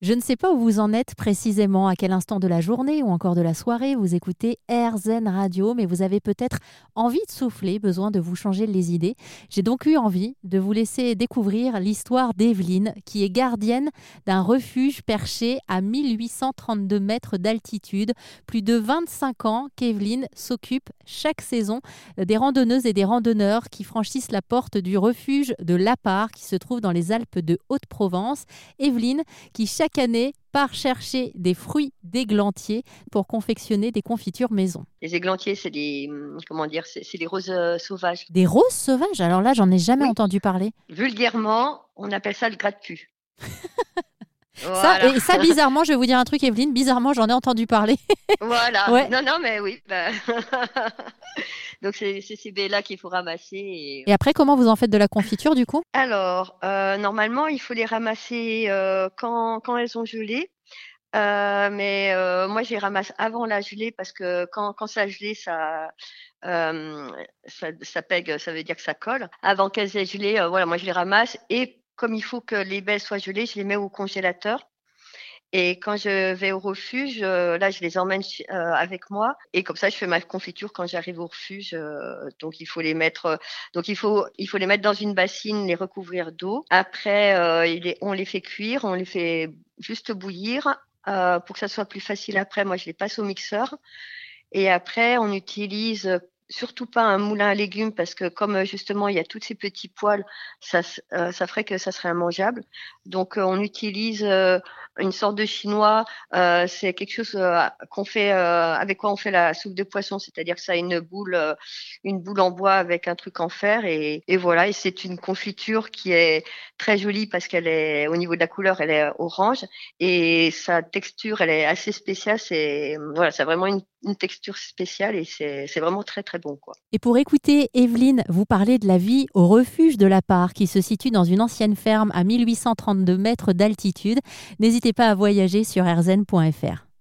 Je ne sais pas où vous en êtes précisément, à quel instant de la journée ou encore de la soirée vous écoutez AirZen Radio, mais vous avez peut-être envie de souffler, besoin de vous changer les idées. J'ai donc eu envie de vous laisser découvrir l'histoire d'Evelyne, qui est gardienne d'un refuge perché à 1832 mètres d'altitude. Plus de 25 ans qu'Evelyne s'occupe chaque saison des randonneuses et des randonneurs qui franchissent la porte du refuge de Lapart, qui se trouve dans les Alpes de Haute-Provence. Evelyne, qui chaque chaque année part chercher des fruits d'églantier pour confectionner des confitures maison. Les églantiers, c'est des hum, comment dire, c'est des roses euh, sauvages. Des roses sauvages? Alors là, j'en ai jamais entendu parler. Vulgairement, on appelle ça le gratte-cul. Ça, et ça, bizarrement, je vais vous dire un truc, Evelyne, bizarrement, j'en ai entendu parler. voilà. Non, non, mais oui. Bah... Donc c'est ces baies-là qu'il faut ramasser. Et... après, comment vous en faites de la confiture du coup? Alors, euh, normalement, il faut les ramasser euh, quand, quand elles ont gelé. Euh, mais euh, moi, je les ramasse avant la gelée parce que quand, quand ça gelé, ça, euh, ça, ça pègue, ça veut dire que ça colle. Avant qu'elles aient gelé, voilà, moi je les ramasse et comme il faut que les baies soient gelées, je les mets au congélateur et quand je vais au refuge, euh, là, je les emmène euh, avec moi. Et comme ça, je fais ma confiture quand j'arrive au refuge. Euh, donc, il faut les mettre. donc, il faut, il faut les mettre dans une bassine, les recouvrir d'eau. Après, on les fait cuire, on les fait juste bouillir pour que ça soit plus facile. Après, moi, je les passe au mixeur. Et après, on utilise surtout pas un moulin à légumes parce que comme justement il y a tous ces petits poils, ça, ça ferait que ça serait immangeable. Donc on utilise une sorte de chinois. Euh, c'est quelque chose euh, qu'on fait euh, avec quoi on fait la soupe de poisson, c'est-à-dire que ça a une boule, une boule en bois avec un truc en fer et, et voilà. Et c'est une confiture qui est très jolie parce qu'elle est au niveau de la couleur, elle est orange et sa texture, elle est assez spéciale. C'est voilà, c'est vraiment une, texture spéciale et c'est vraiment très très bon quoi. Et pour écouter Evelyne vous parler de la vie au refuge de la Part qui se situe dans une ancienne ferme à 1832 mètres d'altitude, n'hésitez pas à voyager sur rzn.fr.